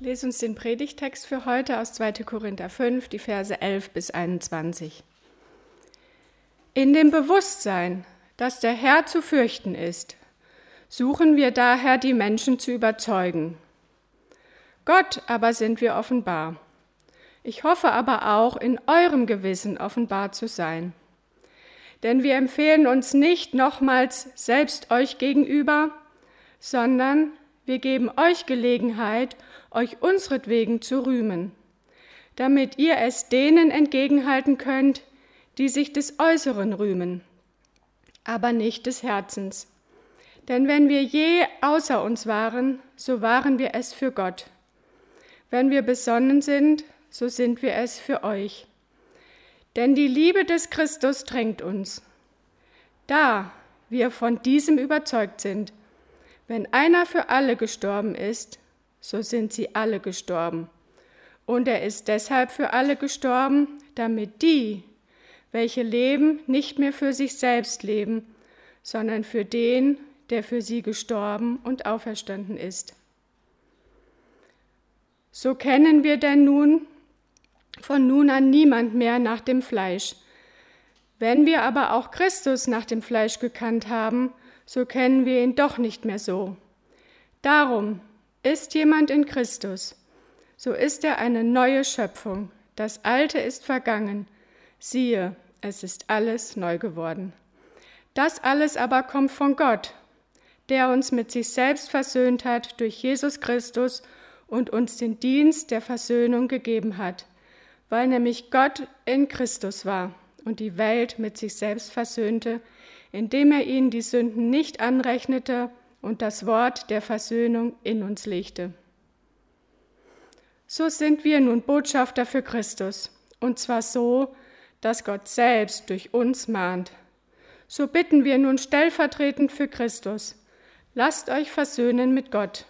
Ich lese uns den Predigtext für heute aus 2. Korinther 5, die Verse 11 bis 21. In dem Bewusstsein, dass der Herr zu fürchten ist, suchen wir daher die Menschen zu überzeugen. Gott aber sind wir offenbar. Ich hoffe aber auch, in eurem Gewissen offenbar zu sein. Denn wir empfehlen uns nicht nochmals selbst euch gegenüber, sondern wir geben euch Gelegenheit, euch unsretwegen zu rühmen, damit ihr es denen entgegenhalten könnt, die sich des Äußeren rühmen, aber nicht des Herzens. Denn wenn wir je außer uns waren, so waren wir es für Gott. Wenn wir besonnen sind, so sind wir es für euch. Denn die Liebe des Christus drängt uns. Da wir von diesem überzeugt sind, wenn einer für alle gestorben ist, so sind sie alle gestorben. Und er ist deshalb für alle gestorben, damit die, welche leben, nicht mehr für sich selbst leben, sondern für den, der für sie gestorben und auferstanden ist. So kennen wir denn nun von nun an niemand mehr nach dem Fleisch. Wenn wir aber auch Christus nach dem Fleisch gekannt haben, so kennen wir ihn doch nicht mehr so. Darum ist jemand in Christus, so ist er eine neue Schöpfung. Das Alte ist vergangen. Siehe, es ist alles neu geworden. Das alles aber kommt von Gott, der uns mit sich selbst versöhnt hat durch Jesus Christus und uns den Dienst der Versöhnung gegeben hat, weil nämlich Gott in Christus war und die Welt mit sich selbst versöhnte, indem er ihnen die Sünden nicht anrechnete und das Wort der Versöhnung in uns legte. So sind wir nun Botschafter für Christus, und zwar so, dass Gott selbst durch uns mahnt. So bitten wir nun stellvertretend für Christus, lasst euch versöhnen mit Gott.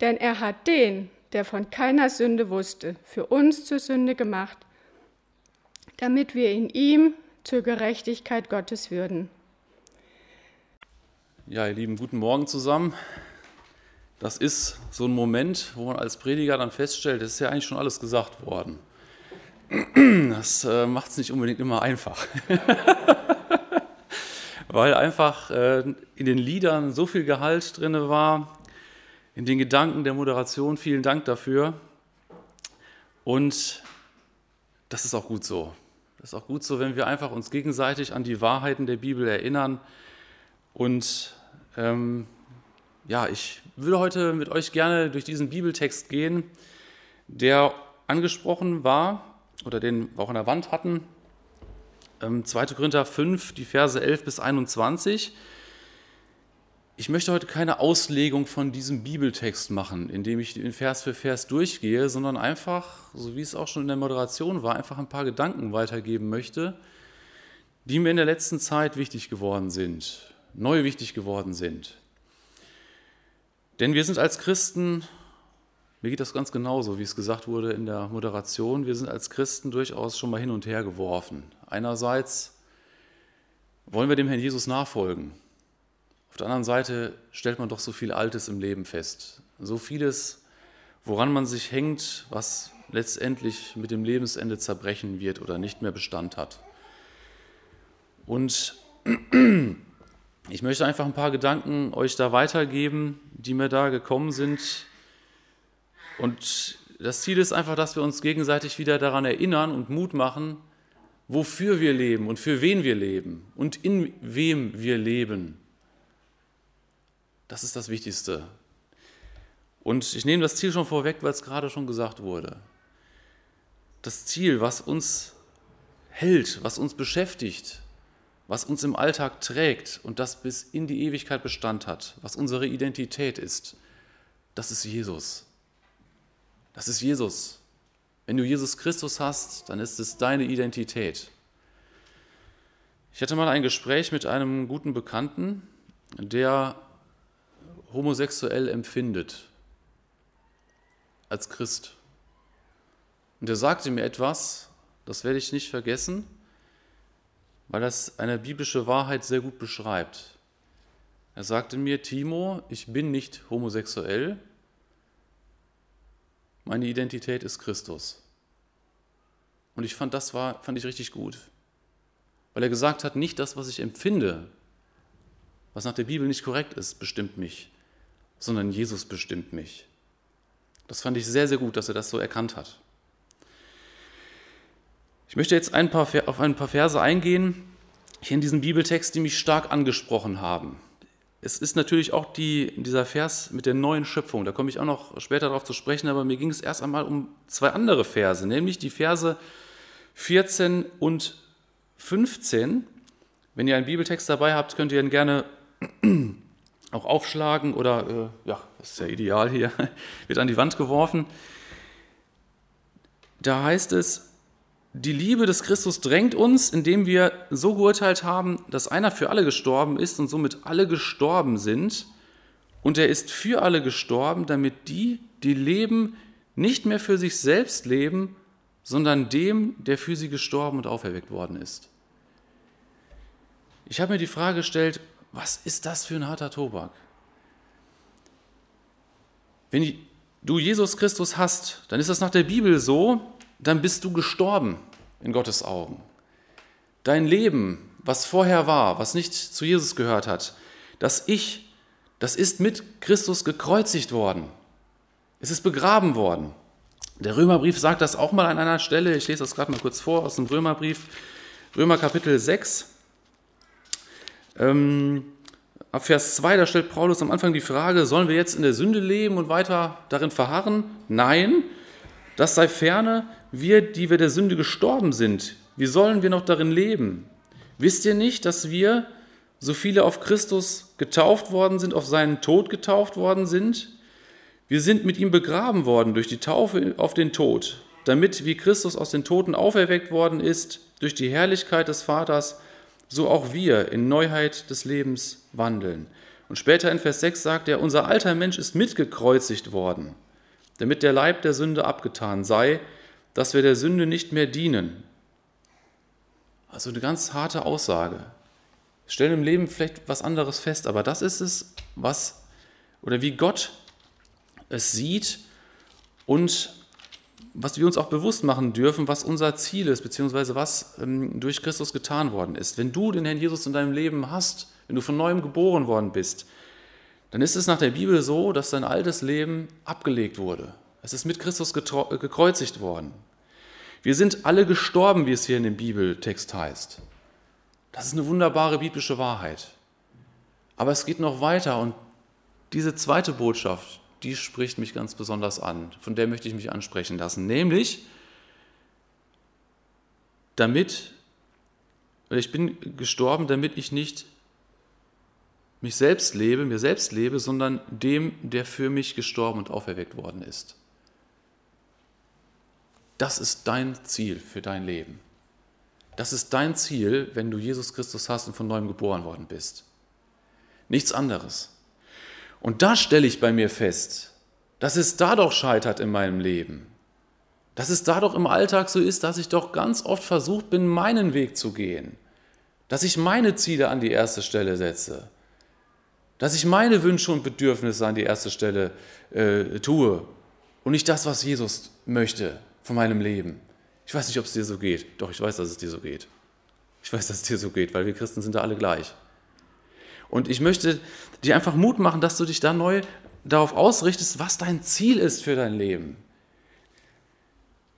Denn er hat den, der von keiner Sünde wusste, für uns zur Sünde gemacht, damit wir in ihm zur Gerechtigkeit Gottes würden. Ja, ihr Lieben, guten Morgen zusammen. Das ist so ein Moment, wo man als Prediger dann feststellt, es ist ja eigentlich schon alles gesagt worden. Das äh, macht es nicht unbedingt immer einfach. Weil einfach äh, in den Liedern so viel Gehalt drin war, in den Gedanken der Moderation. Vielen Dank dafür. Und das ist auch gut so. Das ist auch gut so, wenn wir einfach uns gegenseitig an die Wahrheiten der Bibel erinnern und ähm, ja, ich würde heute mit euch gerne durch diesen Bibeltext gehen, der angesprochen war oder den wir auch an der Wand hatten. Ähm, 2. Korinther 5, die Verse 11 bis 21. Ich möchte heute keine Auslegung von diesem Bibeltext machen, indem ich ihn Vers für Vers durchgehe, sondern einfach, so wie es auch schon in der Moderation war, einfach ein paar Gedanken weitergeben möchte, die mir in der letzten Zeit wichtig geworden sind neu wichtig geworden sind. Denn wir sind als Christen, mir geht das ganz genauso, wie es gesagt wurde in der Moderation, wir sind als Christen durchaus schon mal hin und her geworfen. Einerseits wollen wir dem Herrn Jesus nachfolgen. Auf der anderen Seite stellt man doch so viel Altes im Leben fest. So vieles, woran man sich hängt, was letztendlich mit dem Lebensende zerbrechen wird oder nicht mehr Bestand hat. Und ich möchte einfach ein paar Gedanken euch da weitergeben, die mir da gekommen sind. Und das Ziel ist einfach, dass wir uns gegenseitig wieder daran erinnern und Mut machen, wofür wir leben und für wen wir leben und in wem wir leben. Das ist das Wichtigste. Und ich nehme das Ziel schon vorweg, weil es gerade schon gesagt wurde. Das Ziel, was uns hält, was uns beschäftigt, was uns im Alltag trägt und das bis in die Ewigkeit Bestand hat, was unsere Identität ist, das ist Jesus. Das ist Jesus. Wenn du Jesus Christus hast, dann ist es deine Identität. Ich hatte mal ein Gespräch mit einem guten Bekannten, der homosexuell empfindet als Christ. Und er sagte mir etwas, das werde ich nicht vergessen weil das eine biblische Wahrheit sehr gut beschreibt. Er sagte mir, Timo, ich bin nicht homosexuell, Meine Identität ist Christus. Und ich fand, das war, fand ich richtig gut. Weil er gesagt hat, nicht das, was ich empfinde, was nach der Bibel nicht korrekt ist, bestimmt mich, sondern Jesus bestimmt mich. Das fand ich sehr, sehr gut, dass er das so erkannt hat. Ich möchte jetzt ein paar, auf ein paar Verse eingehen, hier in diesem Bibeltext, die mich stark angesprochen haben. Es ist natürlich auch die, dieser Vers mit der neuen Schöpfung, da komme ich auch noch später darauf zu sprechen, aber mir ging es erst einmal um zwei andere Verse, nämlich die Verse 14 und 15. Wenn ihr einen Bibeltext dabei habt, könnt ihr ihn gerne auch aufschlagen oder, äh, ja, das ist ja ideal hier, wird an die Wand geworfen. Da heißt es, die Liebe des Christus drängt uns, indem wir so geurteilt haben, dass einer für alle gestorben ist und somit alle gestorben sind. Und er ist für alle gestorben, damit die, die leben, nicht mehr für sich selbst leben, sondern dem, der für sie gestorben und auferweckt worden ist. Ich habe mir die Frage gestellt, was ist das für ein harter Tobak? Wenn du Jesus Christus hast, dann ist das nach der Bibel so, dann bist du gestorben in Gottes Augen. Dein Leben, was vorher war, was nicht zu Jesus gehört hat, das Ich, das ist mit Christus gekreuzigt worden. Es ist begraben worden. Der Römerbrief sagt das auch mal an einer Stelle. Ich lese das gerade mal kurz vor aus dem Römerbrief. Römer Kapitel 6. Ähm, ab Vers 2, da stellt Paulus am Anfang die Frage, sollen wir jetzt in der Sünde leben und weiter darin verharren? Nein, das sei ferne, wir, die wir der Sünde gestorben sind, wie sollen wir noch darin leben? Wisst ihr nicht, dass wir, so viele auf Christus getauft worden sind, auf seinen Tod getauft worden sind? Wir sind mit ihm begraben worden durch die Taufe auf den Tod, damit, wie Christus aus den Toten auferweckt worden ist, durch die Herrlichkeit des Vaters, so auch wir in Neuheit des Lebens wandeln. Und später in Vers 6 sagt er, unser alter Mensch ist mitgekreuzigt worden, damit der Leib der Sünde abgetan sei, dass wir der Sünde nicht mehr dienen. Also eine ganz harte Aussage. Wir stellen im Leben vielleicht was anderes fest, aber das ist es, was oder wie Gott es sieht und was wir uns auch bewusst machen dürfen, was unser Ziel ist, beziehungsweise was ähm, durch Christus getan worden ist. Wenn du den Herrn Jesus in deinem Leben hast, wenn du von neuem geboren worden bist, dann ist es nach der Bibel so, dass dein altes Leben abgelegt wurde. Es ist mit Christus gekreuzigt worden. Wir sind alle gestorben, wie es hier in dem Bibeltext heißt. Das ist eine wunderbare biblische Wahrheit. Aber es geht noch weiter und diese zweite Botschaft, die spricht mich ganz besonders an. Von der möchte ich mich ansprechen lassen. Nämlich, damit, ich bin gestorben, damit ich nicht mich selbst lebe, mir selbst lebe, sondern dem, der für mich gestorben und auferweckt worden ist. Das ist dein Ziel für dein Leben. Das ist dein Ziel, wenn du Jesus Christus hast und von neuem geboren worden bist. Nichts anderes. Und da stelle ich bei mir fest, dass es da doch scheitert in meinem Leben. Dass es da doch im Alltag so ist, dass ich doch ganz oft versucht bin, meinen Weg zu gehen. Dass ich meine Ziele an die erste Stelle setze. Dass ich meine Wünsche und Bedürfnisse an die erste Stelle äh, tue und nicht das, was Jesus möchte von meinem Leben. Ich weiß nicht, ob es dir so geht. Doch, ich weiß, dass es dir so geht. Ich weiß, dass es dir so geht, weil wir Christen sind da alle gleich. Und ich möchte dir einfach Mut machen, dass du dich da neu darauf ausrichtest, was dein Ziel ist für dein Leben.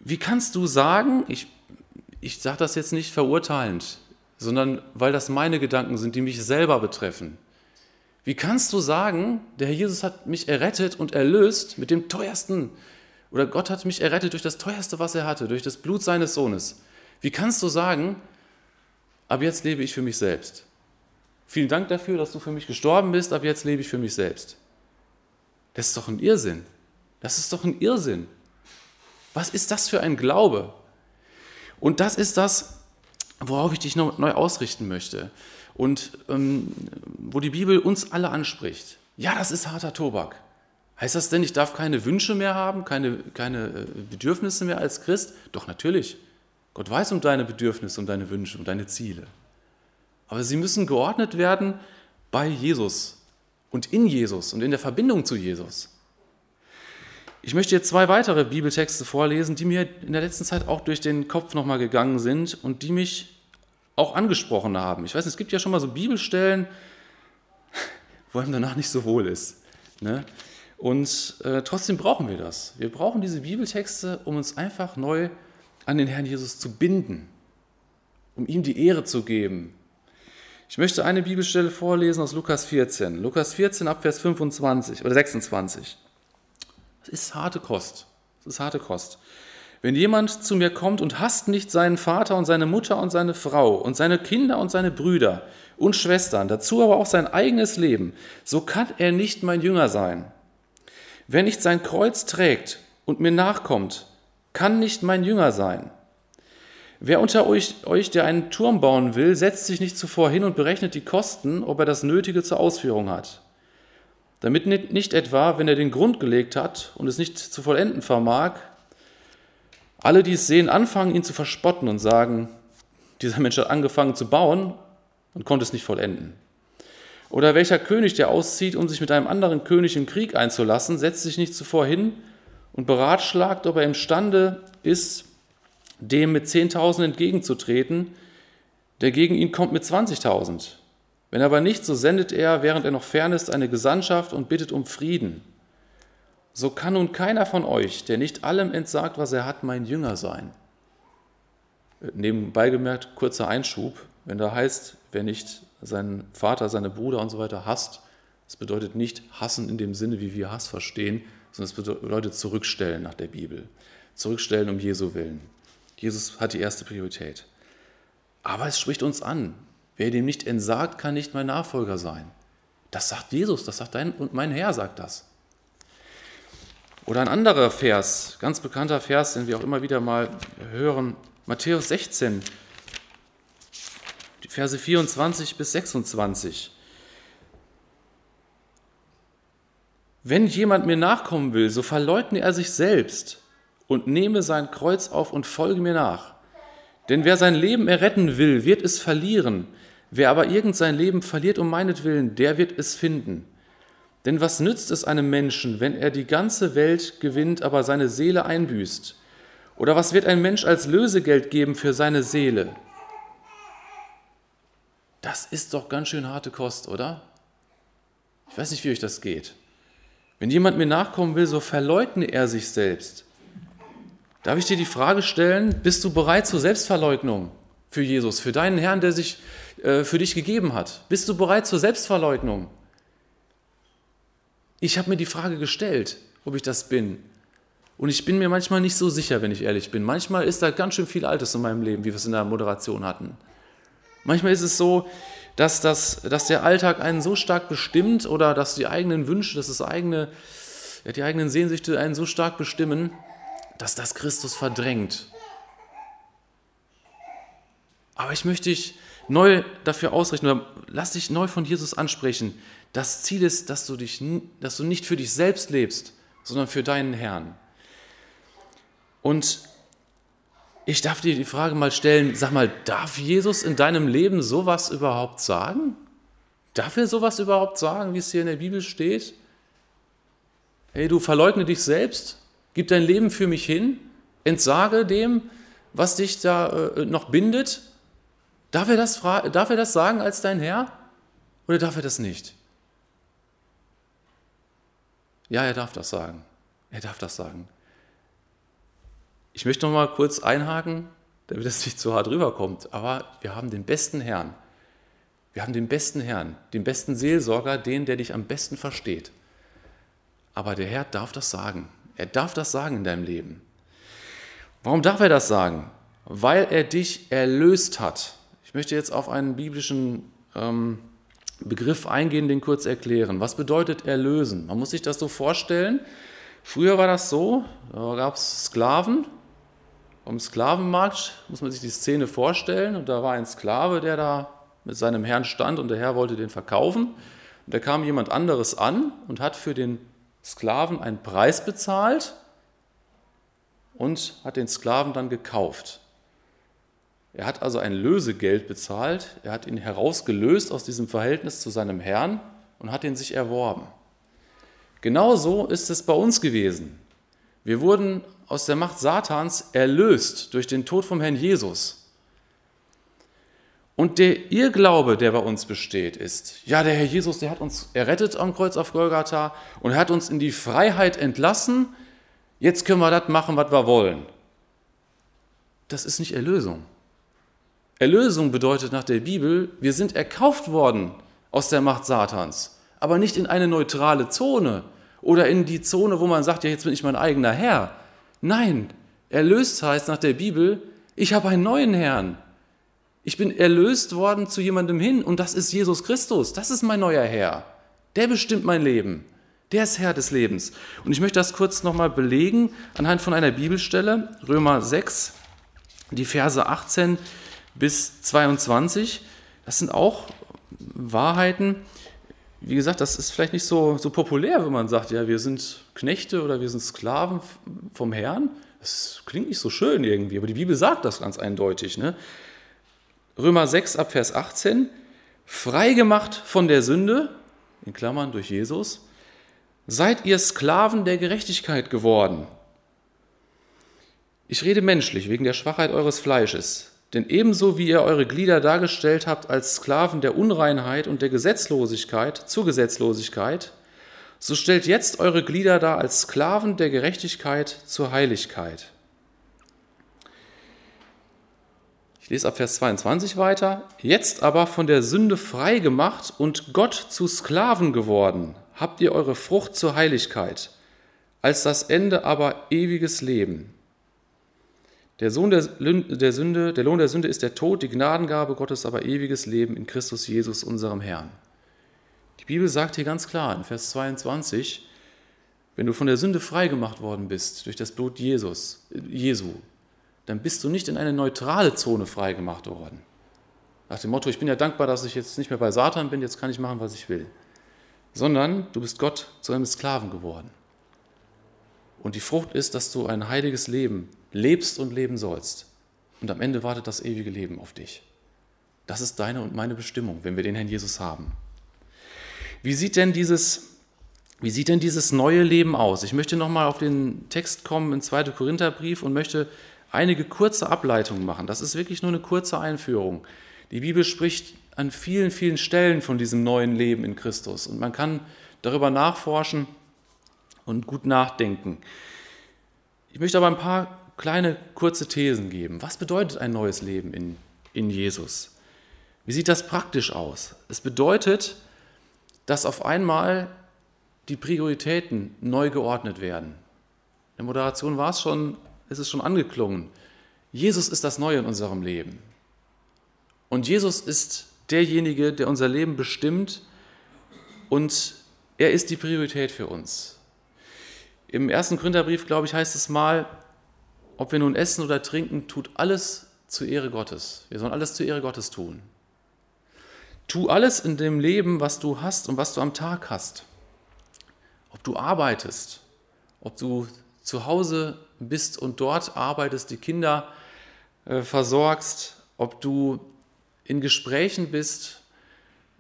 Wie kannst du sagen, ich, ich sage das jetzt nicht verurteilend, sondern weil das meine Gedanken sind, die mich selber betreffen. Wie kannst du sagen, der Herr Jesus hat mich errettet und erlöst mit dem teuersten oder Gott hat mich errettet durch das teuerste, was er hatte, durch das Blut seines Sohnes. Wie kannst du sagen, ab jetzt lebe ich für mich selbst? Vielen Dank dafür, dass du für mich gestorben bist, ab jetzt lebe ich für mich selbst. Das ist doch ein Irrsinn. Das ist doch ein Irrsinn. Was ist das für ein Glaube? Und das ist das, worauf ich dich neu ausrichten möchte und ähm, wo die Bibel uns alle anspricht. Ja, das ist harter Tobak. Heißt das denn, ich darf keine Wünsche mehr haben, keine, keine äh, Bedürfnisse mehr als Christ? Doch natürlich. Gott weiß um deine Bedürfnisse, um deine Wünsche, um deine Ziele. Aber sie müssen geordnet werden bei Jesus und in Jesus und in der Verbindung zu Jesus. Ich möchte jetzt zwei weitere Bibeltexte vorlesen, die mir in der letzten Zeit auch durch den Kopf nochmal gegangen sind und die mich auch angesprochen haben. Ich weiß, es gibt ja schon mal so Bibelstellen, wo einem danach nicht so wohl ist. Ne? Und äh, trotzdem brauchen wir das. Wir brauchen diese Bibeltexte, um uns einfach neu an den Herrn Jesus zu binden, um ihm die Ehre zu geben. Ich möchte eine Bibelstelle vorlesen aus Lukas 14. Lukas 14 ab Vers 25 oder 26. Das ist harte Kost. Das ist harte Kost. Wenn jemand zu mir kommt und hasst nicht seinen Vater und seine Mutter und seine Frau und seine Kinder und seine Brüder und Schwestern, dazu aber auch sein eigenes Leben, so kann er nicht mein Jünger sein. Wer nicht sein Kreuz trägt und mir nachkommt, kann nicht mein Jünger sein. Wer unter euch, euch, der einen Turm bauen will, setzt sich nicht zuvor hin und berechnet die Kosten, ob er das Nötige zur Ausführung hat. Damit nicht etwa, wenn er den Grund gelegt hat und es nicht zu vollenden vermag, alle, die es sehen, anfangen, ihn zu verspotten und sagen, dieser Mensch hat angefangen zu bauen und konnte es nicht vollenden. Oder welcher König, der auszieht, um sich mit einem anderen König im Krieg einzulassen, setzt sich nicht zuvor hin und beratschlagt, ob er imstande ist, dem mit 10.000 entgegenzutreten, der gegen ihn kommt mit 20.000. Wenn aber nicht, so sendet er, während er noch fern ist, eine Gesandtschaft und bittet um Frieden. So kann nun keiner von euch, der nicht allem entsagt, was er hat, mein Jünger sein. Nebenbei gemerkt, kurzer Einschub, wenn da heißt, wer nicht seinen Vater, seine Bruder und so weiter hasst, das bedeutet nicht hassen in dem Sinne, wie wir Hass verstehen, sondern es bedeutet zurückstellen nach der Bibel. Zurückstellen um Jesu Willen. Jesus hat die erste Priorität. Aber es spricht uns an. Wer dem nicht entsagt, kann nicht mein Nachfolger sein. Das sagt Jesus, das sagt dein und mein Herr, sagt das. Oder ein anderer Vers, ganz bekannter Vers, den wir auch immer wieder mal hören, Matthäus 16, die Verse 24 bis 26. Wenn jemand mir nachkommen will, so verleugne er sich selbst und nehme sein Kreuz auf und folge mir nach. Denn wer sein Leben erretten will, wird es verlieren. Wer aber irgend sein Leben verliert um meinetwillen, der wird es finden. Denn was nützt es einem Menschen, wenn er die ganze Welt gewinnt, aber seine Seele einbüßt? Oder was wird ein Mensch als Lösegeld geben für seine Seele? Das ist doch ganz schön harte Kost, oder? Ich weiß nicht, wie euch das geht. Wenn jemand mir nachkommen will, so verleugne er sich selbst. Darf ich dir die Frage stellen, bist du bereit zur Selbstverleugnung für Jesus, für deinen Herrn, der sich äh, für dich gegeben hat? Bist du bereit zur Selbstverleugnung? Ich habe mir die Frage gestellt, ob ich das bin. Und ich bin mir manchmal nicht so sicher, wenn ich ehrlich bin. Manchmal ist da ganz schön viel Altes in meinem Leben, wie wir es in der Moderation hatten. Manchmal ist es so, dass, das, dass der Alltag einen so stark bestimmt oder dass die eigenen Wünsche, dass das eigene, die eigenen Sehnsüchte einen so stark bestimmen, dass das Christus verdrängt. Aber ich möchte dich neu dafür ausrichten oder lass dich neu von Jesus ansprechen. Das Ziel ist, dass du, dich, dass du nicht für dich selbst lebst, sondern für deinen Herrn. Und ich darf dir die Frage mal stellen, sag mal, darf Jesus in deinem Leben sowas überhaupt sagen? Darf er sowas überhaupt sagen, wie es hier in der Bibel steht? Hey, du verleugne dich selbst Gib dein Leben für mich hin, entsage dem, was dich da äh, noch bindet. Darf er, das darf er das sagen als dein Herr oder darf er das nicht? Ja, er darf das sagen. Er darf das sagen. Ich möchte noch mal kurz einhaken, damit es nicht zu hart rüberkommt. Aber wir haben den besten Herrn. Wir haben den besten Herrn, den besten Seelsorger, den, der dich am besten versteht. Aber der Herr darf das sagen. Er darf das sagen in deinem Leben. Warum darf er das sagen? Weil er dich erlöst hat. Ich möchte jetzt auf einen biblischen ähm, Begriff eingehen, den kurz erklären. Was bedeutet erlösen? Man muss sich das so vorstellen. Früher war das so, da gab es Sklaven. Am Sklavenmarkt muss man sich die Szene vorstellen. Und da war ein Sklave, der da mit seinem Herrn stand und der Herr wollte den verkaufen. Und da kam jemand anderes an und hat für den Sklaven einen Preis bezahlt und hat den Sklaven dann gekauft. Er hat also ein Lösegeld bezahlt, er hat ihn herausgelöst aus diesem Verhältnis zu seinem Herrn und hat ihn sich erworben. Genauso ist es bei uns gewesen. Wir wurden aus der Macht Satans erlöst durch den Tod vom Herrn Jesus. Und der Irrglaube, der bei uns besteht, ist, ja, der Herr Jesus, der hat uns errettet am Kreuz auf Golgatha und hat uns in die Freiheit entlassen. Jetzt können wir das machen, was wir wollen. Das ist nicht Erlösung. Erlösung bedeutet nach der Bibel, wir sind erkauft worden aus der Macht Satans, aber nicht in eine neutrale Zone oder in die Zone, wo man sagt, ja, jetzt bin ich mein eigener Herr. Nein, erlöst heißt nach der Bibel, ich habe einen neuen Herrn. Ich bin erlöst worden zu jemandem hin und das ist Jesus Christus. Das ist mein neuer Herr. Der bestimmt mein Leben. Der ist Herr des Lebens. Und ich möchte das kurz nochmal belegen anhand von einer Bibelstelle, Römer 6, die Verse 18 bis 22. Das sind auch Wahrheiten. Wie gesagt, das ist vielleicht nicht so, so populär, wenn man sagt, ja, wir sind Knechte oder wir sind Sklaven vom Herrn. Das klingt nicht so schön irgendwie, aber die Bibel sagt das ganz eindeutig. Ne? Römer 6 ab Vers 18, freigemacht von der Sünde, in Klammern durch Jesus, seid ihr Sklaven der Gerechtigkeit geworden. Ich rede menschlich wegen der Schwachheit eures Fleisches, denn ebenso wie ihr eure Glieder dargestellt habt als Sklaven der Unreinheit und der Gesetzlosigkeit zur Gesetzlosigkeit, so stellt jetzt eure Glieder dar als Sklaven der Gerechtigkeit zur Heiligkeit. Ich lese ab Vers 22 weiter. Jetzt aber von der Sünde frei gemacht und Gott zu Sklaven geworden, habt ihr eure Frucht zur Heiligkeit, als das Ende aber ewiges Leben. Der, Sohn der, der, Sünde, der Lohn der Sünde ist der Tod, die Gnadengabe Gottes aber ewiges Leben in Christus Jesus, unserem Herrn. Die Bibel sagt hier ganz klar in Vers 22, wenn du von der Sünde frei gemacht worden bist durch das Blut Jesus, Jesu, dann bist du nicht in eine neutrale Zone freigemacht worden. Nach dem Motto, ich bin ja dankbar, dass ich jetzt nicht mehr bei Satan bin, jetzt kann ich machen, was ich will. Sondern du bist Gott zu einem Sklaven geworden. Und die Frucht ist, dass du ein heiliges Leben lebst und leben sollst. Und am Ende wartet das ewige Leben auf dich. Das ist deine und meine Bestimmung, wenn wir den Herrn Jesus haben. Wie sieht denn dieses, wie sieht denn dieses neue Leben aus? Ich möchte nochmal auf den Text kommen im 2. Korintherbrief und möchte einige kurze Ableitungen machen. Das ist wirklich nur eine kurze Einführung. Die Bibel spricht an vielen, vielen Stellen von diesem neuen Leben in Christus und man kann darüber nachforschen und gut nachdenken. Ich möchte aber ein paar kleine, kurze Thesen geben. Was bedeutet ein neues Leben in, in Jesus? Wie sieht das praktisch aus? Es bedeutet, dass auf einmal die Prioritäten neu geordnet werden. In der Moderation war es schon es ist schon angeklungen. Jesus ist das Neue in unserem Leben. Und Jesus ist derjenige, der unser Leben bestimmt und er ist die Priorität für uns. Im ersten Gründerbrief, glaube ich, heißt es mal, ob wir nun essen oder trinken, tut alles zur Ehre Gottes. Wir sollen alles zur Ehre Gottes tun. Tu alles in dem Leben, was du hast und was du am Tag hast. Ob du arbeitest, ob du zu Hause bist und dort arbeitest, die Kinder äh, versorgst, ob du in Gesprächen bist,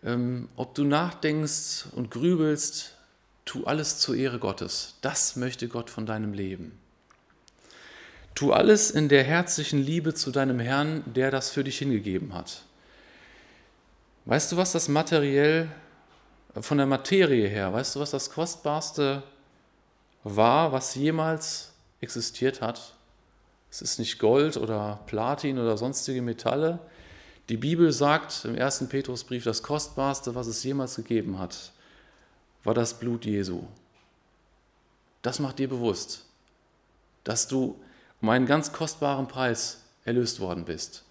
ähm, ob du nachdenkst und grübelst, tu alles zur Ehre Gottes. Das möchte Gott von deinem Leben. Tu alles in der herzlichen Liebe zu deinem Herrn, der das für dich hingegeben hat. Weißt du, was das materiell von der Materie her, weißt du, was das Kostbarste war, was jemals existiert hat. Es ist nicht Gold oder Platin oder sonstige Metalle. Die Bibel sagt im ersten Petrusbrief, das Kostbarste, was es jemals gegeben hat, war das Blut Jesu. Das macht dir bewusst, dass du um einen ganz kostbaren Preis erlöst worden bist.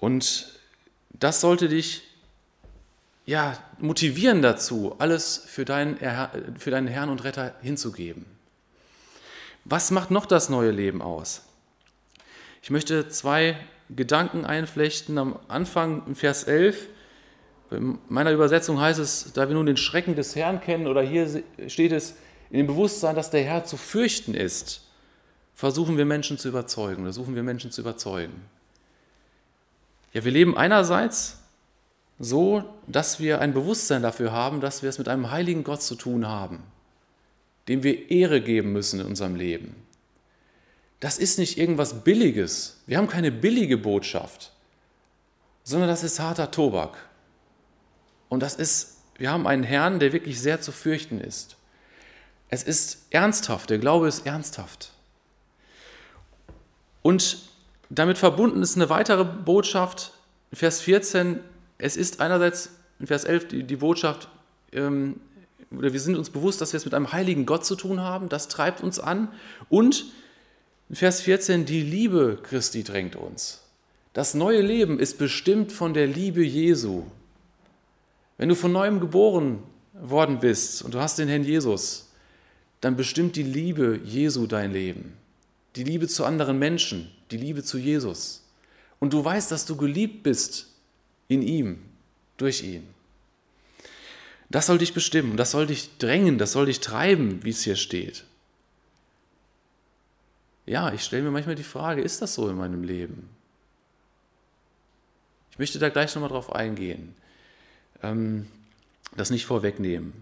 Und das sollte dich ja, motivieren dazu, alles für deinen, für deinen Herrn und Retter hinzugeben. Was macht noch das neue Leben aus? Ich möchte zwei Gedanken einflechten. Am Anfang in Vers 11, in meiner Übersetzung heißt es, da wir nun den Schrecken des Herrn kennen, oder hier steht es, in dem Bewusstsein, dass der Herr zu fürchten ist, versuchen wir Menschen zu überzeugen oder suchen wir Menschen zu überzeugen. Ja, wir leben einerseits so, dass wir ein Bewusstsein dafür haben, dass wir es mit einem heiligen Gott zu tun haben, dem wir Ehre geben müssen in unserem Leben. Das ist nicht irgendwas Billiges. Wir haben keine billige Botschaft, sondern das ist harter Tobak. Und das ist, wir haben einen Herrn, der wirklich sehr zu fürchten ist. Es ist ernsthaft, der Glaube ist ernsthaft. Und damit verbunden ist eine weitere Botschaft, Vers 14, es ist einerseits in Vers 11 die, die Botschaft, ähm, oder wir sind uns bewusst, dass wir es mit einem heiligen Gott zu tun haben, das treibt uns an. Und in Vers 14, die Liebe Christi drängt uns. Das neue Leben ist bestimmt von der Liebe Jesu. Wenn du von neuem geboren worden bist und du hast den Herrn Jesus, dann bestimmt die Liebe Jesu dein Leben. Die Liebe zu anderen Menschen, die Liebe zu Jesus. Und du weißt, dass du geliebt bist in ihm, durch ihn. Das soll dich bestimmen, das soll dich drängen, das soll dich treiben, wie es hier steht. Ja, ich stelle mir manchmal die Frage, ist das so in meinem Leben? Ich möchte da gleich nochmal drauf eingehen, ähm, das nicht vorwegnehmen.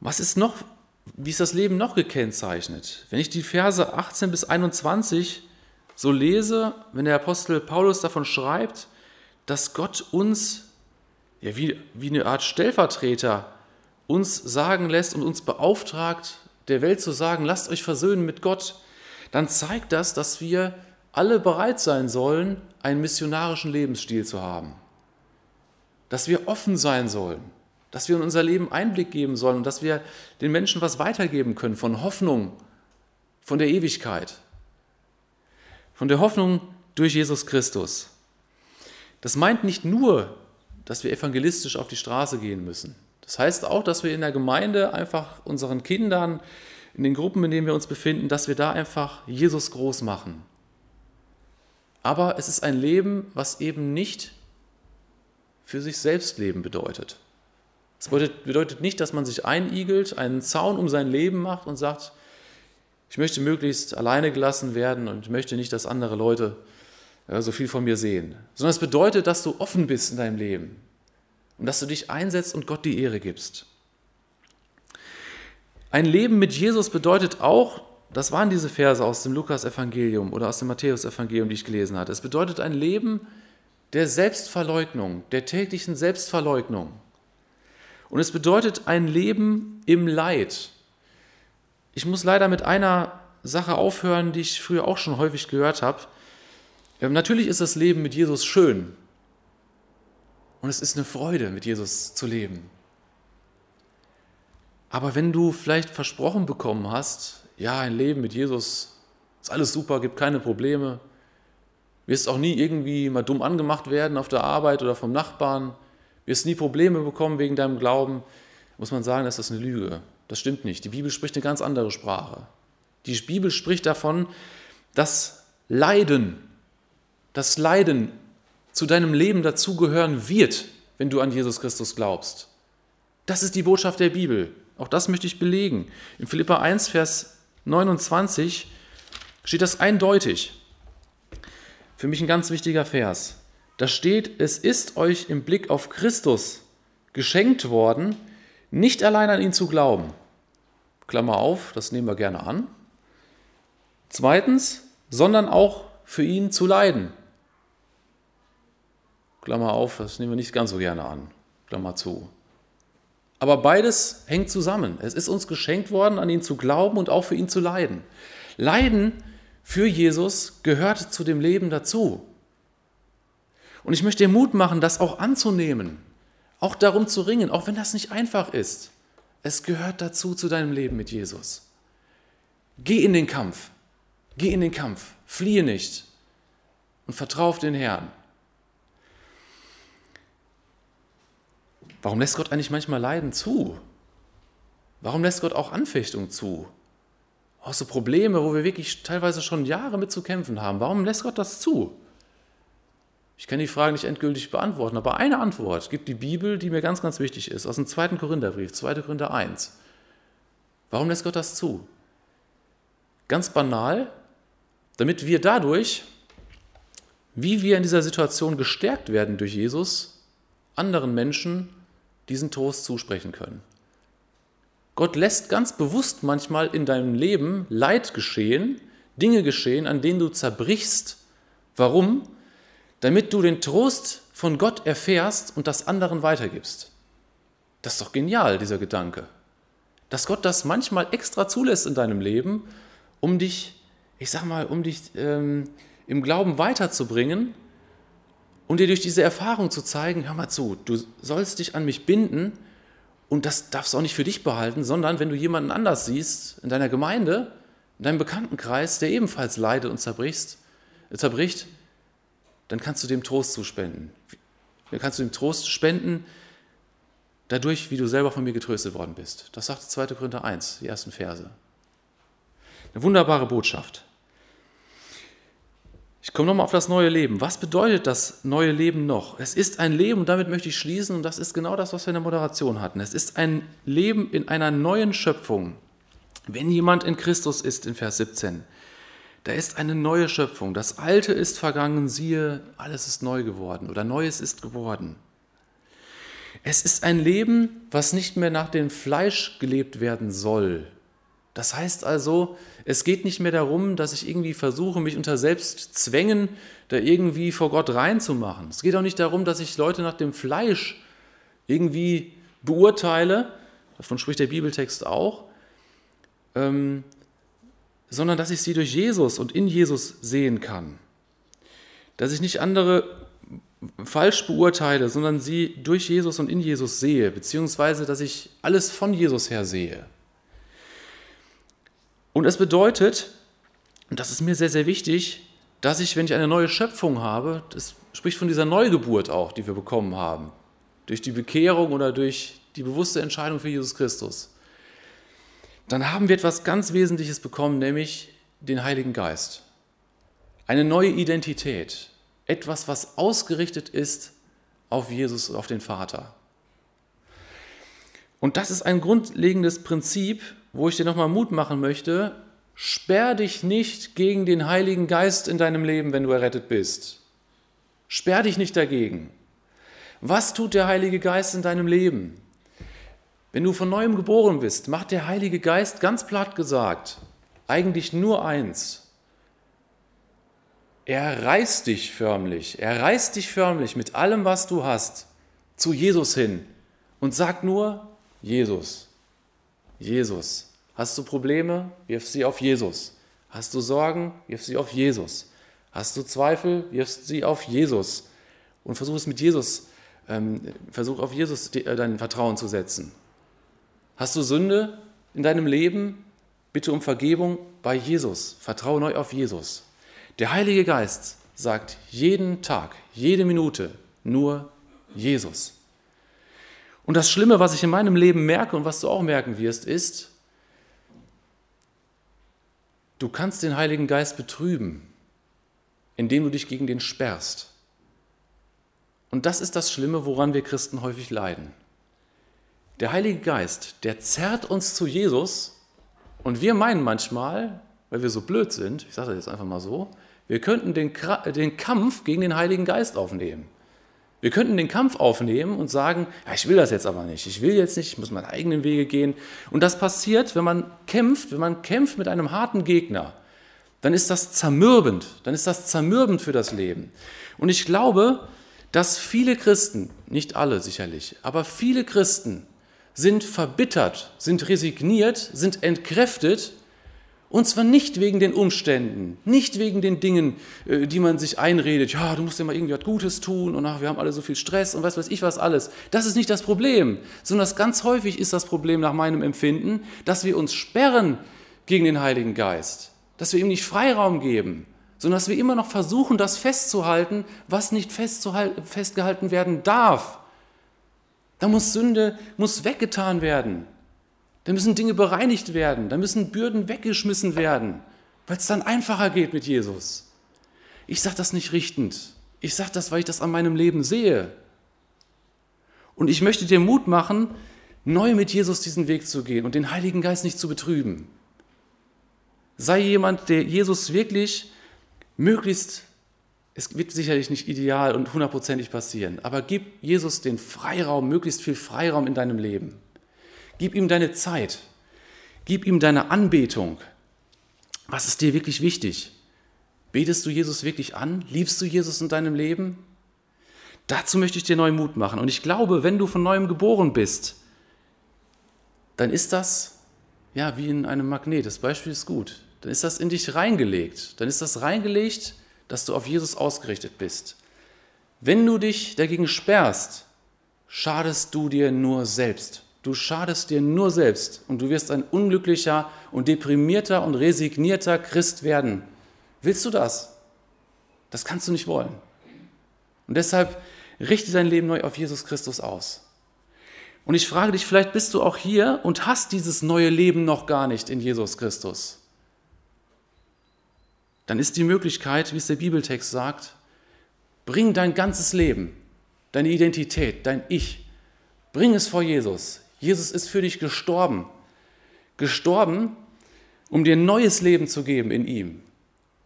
Was ist noch, wie ist das Leben noch gekennzeichnet? Wenn ich die Verse 18 bis 21 so lese, wenn der Apostel Paulus davon schreibt, dass Gott uns, ja, wie, wie eine Art Stellvertreter, uns sagen lässt und uns beauftragt, der Welt zu sagen, lasst euch versöhnen mit Gott, dann zeigt das, dass wir alle bereit sein sollen, einen missionarischen Lebensstil zu haben. Dass wir offen sein sollen, dass wir in unser Leben Einblick geben sollen und dass wir den Menschen was weitergeben können von Hoffnung, von der Ewigkeit, von der Hoffnung durch Jesus Christus. Das meint nicht nur, dass wir evangelistisch auf die Straße gehen müssen. Das heißt auch, dass wir in der Gemeinde einfach unseren Kindern, in den Gruppen, in denen wir uns befinden, dass wir da einfach Jesus groß machen. Aber es ist ein Leben, was eben nicht für sich selbst leben bedeutet. Es bedeutet nicht, dass man sich einigelt, einen Zaun um sein Leben macht und sagt, ich möchte möglichst alleine gelassen werden und ich möchte nicht, dass andere Leute ja, so viel von mir sehen, sondern es bedeutet, dass du offen bist in deinem Leben und dass du dich einsetzt und Gott die Ehre gibst. Ein Leben mit Jesus bedeutet auch, das waren diese Verse aus dem Lukas-Evangelium oder aus dem Matthäus-Evangelium, die ich gelesen hatte. Es bedeutet ein Leben der Selbstverleugnung, der täglichen Selbstverleugnung. Und es bedeutet ein Leben im Leid. Ich muss leider mit einer Sache aufhören, die ich früher auch schon häufig gehört habe. Ähm, natürlich ist das Leben mit Jesus schön. Und es ist eine Freude, mit Jesus zu leben. Aber wenn du vielleicht versprochen bekommen hast, ja, ein Leben mit Jesus ist alles super, gibt keine Probleme, wirst auch nie irgendwie mal dumm angemacht werden auf der Arbeit oder vom Nachbarn, wirst nie Probleme bekommen wegen deinem Glauben, muss man sagen, das ist eine Lüge. Das stimmt nicht. Die Bibel spricht eine ganz andere Sprache. Die Bibel spricht davon, dass Leiden das Leiden zu deinem Leben dazugehören wird, wenn du an Jesus Christus glaubst. Das ist die Botschaft der Bibel. Auch das möchte ich belegen. In Philippa 1, Vers 29 steht das eindeutig. Für mich ein ganz wichtiger Vers. Da steht, es ist euch im Blick auf Christus geschenkt worden, nicht allein an ihn zu glauben. Klammer auf, das nehmen wir gerne an. Zweitens, sondern auch für ihn zu leiden. Klammer auf, das nehmen wir nicht ganz so gerne an, Klammer zu. Aber beides hängt zusammen. Es ist uns geschenkt worden, an ihn zu glauben und auch für ihn zu leiden. Leiden für Jesus gehört zu dem Leben dazu. Und ich möchte dir Mut machen, das auch anzunehmen, auch darum zu ringen, auch wenn das nicht einfach ist. Es gehört dazu zu deinem Leben mit Jesus. Geh in den Kampf, geh in den Kampf, fliehe nicht und vertraue auf den Herrn. Warum lässt Gott eigentlich manchmal Leiden zu? Warum lässt Gott auch Anfechtung zu? Auch so Probleme, wo wir wirklich teilweise schon Jahre mit zu kämpfen haben. Warum lässt Gott das zu? Ich kann die Frage nicht endgültig beantworten, aber eine Antwort gibt die Bibel, die mir ganz, ganz wichtig ist, aus dem zweiten Korintherbrief, 2. Korinther 1. Warum lässt Gott das zu? Ganz banal, damit wir dadurch, wie wir in dieser Situation gestärkt werden durch Jesus, anderen Menschen diesen Trost zusprechen können. Gott lässt ganz bewusst manchmal in deinem Leben Leid geschehen, Dinge geschehen, an denen du zerbrichst. Warum? Damit du den Trost von Gott erfährst und das anderen weitergibst. Das ist doch genial, dieser Gedanke. Dass Gott das manchmal extra zulässt in deinem Leben, um dich, ich sag mal, um dich ähm, im Glauben weiterzubringen und dir durch diese Erfahrung zu zeigen, hör mal zu, du sollst dich an mich binden und das darfst du auch nicht für dich behalten, sondern wenn du jemanden anders siehst in deiner Gemeinde, in deinem Bekanntenkreis, der ebenfalls leidet und zerbricht, zerbricht dann kannst du dem Trost zuspenden. Dann kannst du dem Trost spenden, dadurch, wie du selber von mir getröstet worden bist. Das sagt 2. Korinther 1, die ersten Verse. Eine wunderbare Botschaft. Ich komme nochmal auf das neue Leben. Was bedeutet das neue Leben noch? Es ist ein Leben, und damit möchte ich schließen, und das ist genau das, was wir in der Moderation hatten. Es ist ein Leben in einer neuen Schöpfung. Wenn jemand in Christus ist, in Vers 17, da ist eine neue Schöpfung. Das Alte ist vergangen, siehe, alles ist neu geworden oder Neues ist geworden. Es ist ein Leben, was nicht mehr nach dem Fleisch gelebt werden soll. Das heißt also, es geht nicht mehr darum, dass ich irgendwie versuche, mich unter Selbstzwängen da irgendwie vor Gott reinzumachen. Es geht auch nicht darum, dass ich Leute nach dem Fleisch irgendwie beurteile. Davon spricht der Bibeltext auch. Ähm, sondern dass ich sie durch Jesus und in Jesus sehen kann. Dass ich nicht andere falsch beurteile, sondern sie durch Jesus und in Jesus sehe, beziehungsweise dass ich alles von Jesus her sehe. Und es bedeutet, und das ist mir sehr, sehr wichtig, dass ich, wenn ich eine neue Schöpfung habe, das spricht von dieser Neugeburt auch, die wir bekommen haben, durch die Bekehrung oder durch die bewusste Entscheidung für Jesus Christus, dann haben wir etwas ganz Wesentliches bekommen, nämlich den Heiligen Geist. Eine neue Identität, etwas, was ausgerichtet ist auf Jesus, auf den Vater. Und das ist ein grundlegendes Prinzip, wo ich dir nochmal Mut machen möchte. Sperr dich nicht gegen den Heiligen Geist in deinem Leben, wenn du errettet bist. Sperr dich nicht dagegen. Was tut der Heilige Geist in deinem Leben? Wenn du von neuem geboren bist, macht der Heilige Geist ganz platt gesagt eigentlich nur eins. Er reißt dich förmlich, er reißt dich förmlich mit allem, was du hast, zu Jesus hin und sagt nur, Jesus, Jesus. Hast du Probleme? Wirf sie auf Jesus. Hast du Sorgen? Wirf sie auf Jesus. Hast du Zweifel? Wirf sie auf Jesus. Und versuch es mit Jesus, ähm, versuch auf Jesus äh, dein Vertrauen zu setzen. Hast du Sünde in deinem Leben? Bitte um Vergebung bei Jesus. Vertraue neu auf Jesus. Der Heilige Geist sagt jeden Tag, jede Minute nur Jesus. Und das Schlimme, was ich in meinem Leben merke und was du auch merken wirst, ist, du kannst den Heiligen Geist betrüben, indem du dich gegen den sperrst. Und das ist das Schlimme, woran wir Christen häufig leiden. Der Heilige Geist, der zerrt uns zu Jesus und wir meinen manchmal, weil wir so blöd sind, ich sage das jetzt einfach mal so, wir könnten den, den Kampf gegen den Heiligen Geist aufnehmen. Wir könnten den Kampf aufnehmen und sagen, ja, ich will das jetzt aber nicht, ich will jetzt nicht, ich muss meinen eigenen Wege gehen. Und das passiert, wenn man kämpft, wenn man kämpft mit einem harten Gegner, dann ist das zermürbend, dann ist das zermürbend für das Leben. Und ich glaube, dass viele Christen, nicht alle sicherlich, aber viele Christen sind verbittert, sind resigniert, sind entkräftet, und zwar nicht wegen den Umständen, nicht wegen den Dingen, äh, die man sich einredet, ja, du musst ja mal irgendwie was Gutes tun und ach, wir haben alle so viel Stress und was weiß ich was alles. Das ist nicht das Problem, sondern das ganz häufig ist das Problem nach meinem Empfinden, dass wir uns sperren gegen den Heiligen Geist, dass wir ihm nicht Freiraum geben, sondern dass wir immer noch versuchen, das festzuhalten, was nicht festgehalten werden darf. Da muss Sünde muss weggetan werden. Da müssen Dinge bereinigt werden. Da müssen Bürden weggeschmissen werden, weil es dann einfacher geht mit Jesus. Ich sage das nicht richtend. Ich sage das, weil ich das an meinem Leben sehe. Und ich möchte dir Mut machen, neu mit Jesus diesen Weg zu gehen und den Heiligen Geist nicht zu betrüben. Sei jemand, der Jesus wirklich möglichst es wird sicherlich nicht ideal und hundertprozentig passieren, aber gib Jesus den Freiraum, möglichst viel Freiraum in deinem Leben. Gib ihm deine Zeit. Gib ihm deine Anbetung. Was ist dir wirklich wichtig? Betest du Jesus wirklich an? Liebst du Jesus in deinem Leben? Dazu möchte ich dir neuen Mut machen. Und ich glaube, wenn du von neuem geboren bist, dann ist das ja wie in einem Magnet. Das Beispiel ist gut. Dann ist das in dich reingelegt. Dann ist das reingelegt, dass du auf Jesus ausgerichtet bist. Wenn du dich dagegen sperrst, schadest du dir nur selbst. Du schadest dir nur selbst und du wirst ein unglücklicher und deprimierter und resignierter Christ werden. Willst du das? Das kannst du nicht wollen. Und deshalb richte dein Leben neu auf Jesus Christus aus. Und ich frage dich, vielleicht bist du auch hier und hast dieses neue Leben noch gar nicht in Jesus Christus. Dann ist die Möglichkeit, wie es der Bibeltext sagt, bring dein ganzes Leben, deine Identität, dein Ich, bring es vor Jesus. Jesus ist für dich gestorben. Gestorben, um dir ein neues Leben zu geben in ihm.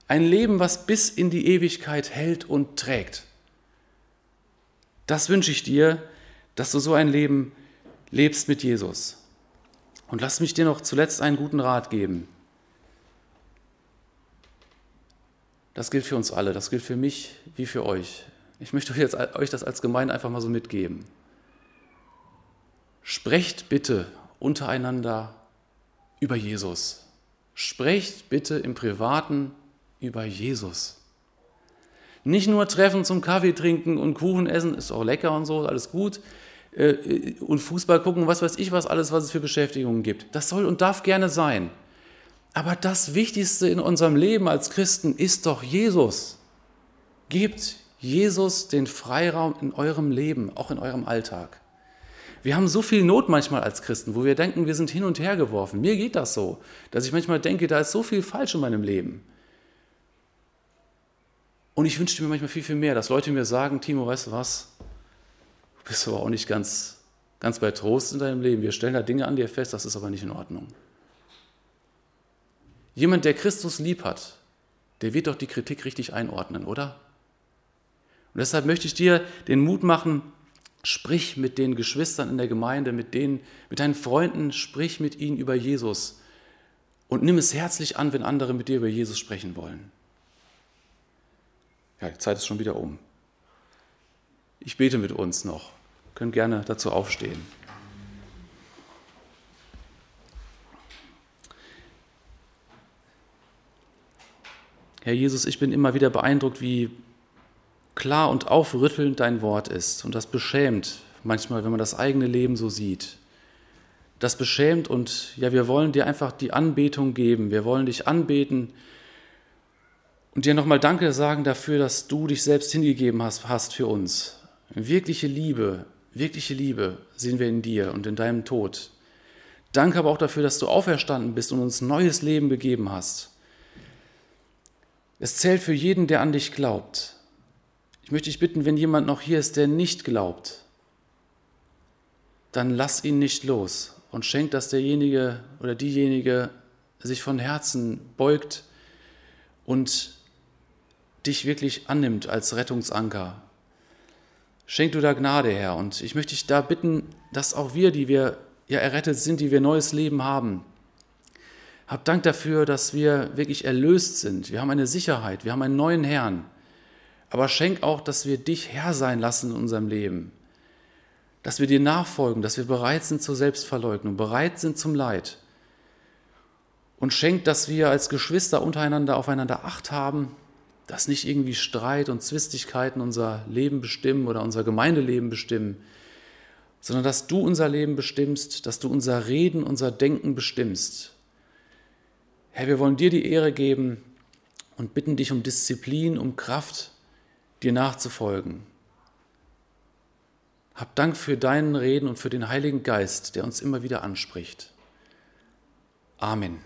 Ein Leben, was bis in die Ewigkeit hält und trägt. Das wünsche ich dir, dass du so ein Leben lebst mit Jesus. Und lass mich dir noch zuletzt einen guten Rat geben. Das gilt für uns alle, das gilt für mich wie für euch. Ich möchte euch das als Gemeinde einfach mal so mitgeben. Sprecht bitte untereinander über Jesus. Sprecht bitte im Privaten über Jesus. Nicht nur treffen zum Kaffee trinken und Kuchen essen, ist auch lecker und so, alles gut. Äh, und Fußball gucken, was weiß ich, was alles, was es für Beschäftigungen gibt. Das soll und darf gerne sein. Aber das Wichtigste in unserem Leben als Christen ist doch Jesus. Gebt Jesus den Freiraum in eurem Leben, auch in eurem Alltag. Wir haben so viel Not manchmal als Christen, wo wir denken, wir sind hin und her geworfen. Mir geht das so, dass ich manchmal denke, da ist so viel falsch in meinem Leben. Und ich wünschte mir manchmal viel, viel mehr, dass Leute mir sagen, Timo, weißt du was, du bist aber auch nicht ganz, ganz bei Trost in deinem Leben. Wir stellen da Dinge an dir fest, das ist aber nicht in Ordnung. Jemand, der Christus lieb hat, der wird doch die Kritik richtig einordnen, oder? Und deshalb möchte ich dir den Mut machen, Sprich mit den Geschwistern in der Gemeinde, mit, denen, mit deinen Freunden, sprich mit ihnen über Jesus und nimm es herzlich an, wenn andere mit dir über Jesus sprechen wollen. Ja, die Zeit ist schon wieder um. Ich bete mit uns noch. Ihr könnt gerne dazu aufstehen. Herr Jesus, ich bin immer wieder beeindruckt, wie klar und aufrüttelnd dein Wort ist. Und das beschämt manchmal, wenn man das eigene Leben so sieht. Das beschämt und ja, wir wollen dir einfach die Anbetung geben. Wir wollen dich anbeten und dir nochmal Danke sagen dafür, dass du dich selbst hingegeben hast, hast für uns. Wirkliche Liebe, wirkliche Liebe sehen wir in dir und in deinem Tod. Danke aber auch dafür, dass du auferstanden bist und uns neues Leben gegeben hast. Es zählt für jeden, der an dich glaubt. Ich möchte dich bitten, wenn jemand noch hier ist, der nicht glaubt, dann lass ihn nicht los und schenk, dass derjenige oder diejenige sich von Herzen beugt und dich wirklich annimmt als Rettungsanker. Schenk du da Gnade, Herr. Und ich möchte dich da bitten, dass auch wir, die wir ja errettet sind, die wir neues Leben haben, hab Dank dafür, dass wir wirklich erlöst sind. Wir haben eine Sicherheit, wir haben einen neuen Herrn aber schenk auch, dass wir dich Herr sein lassen in unserem Leben, dass wir dir nachfolgen, dass wir bereit sind zur Selbstverleugnung, bereit sind zum Leid. Und schenk, dass wir als Geschwister untereinander aufeinander Acht haben, dass nicht irgendwie Streit und Zwistigkeiten unser Leben bestimmen oder unser Gemeindeleben bestimmen, sondern dass du unser Leben bestimmst, dass du unser Reden, unser Denken bestimmst. Herr, wir wollen dir die Ehre geben und bitten dich um Disziplin, um Kraft, dir nachzufolgen. Hab Dank für deinen Reden und für den Heiligen Geist, der uns immer wieder anspricht. Amen.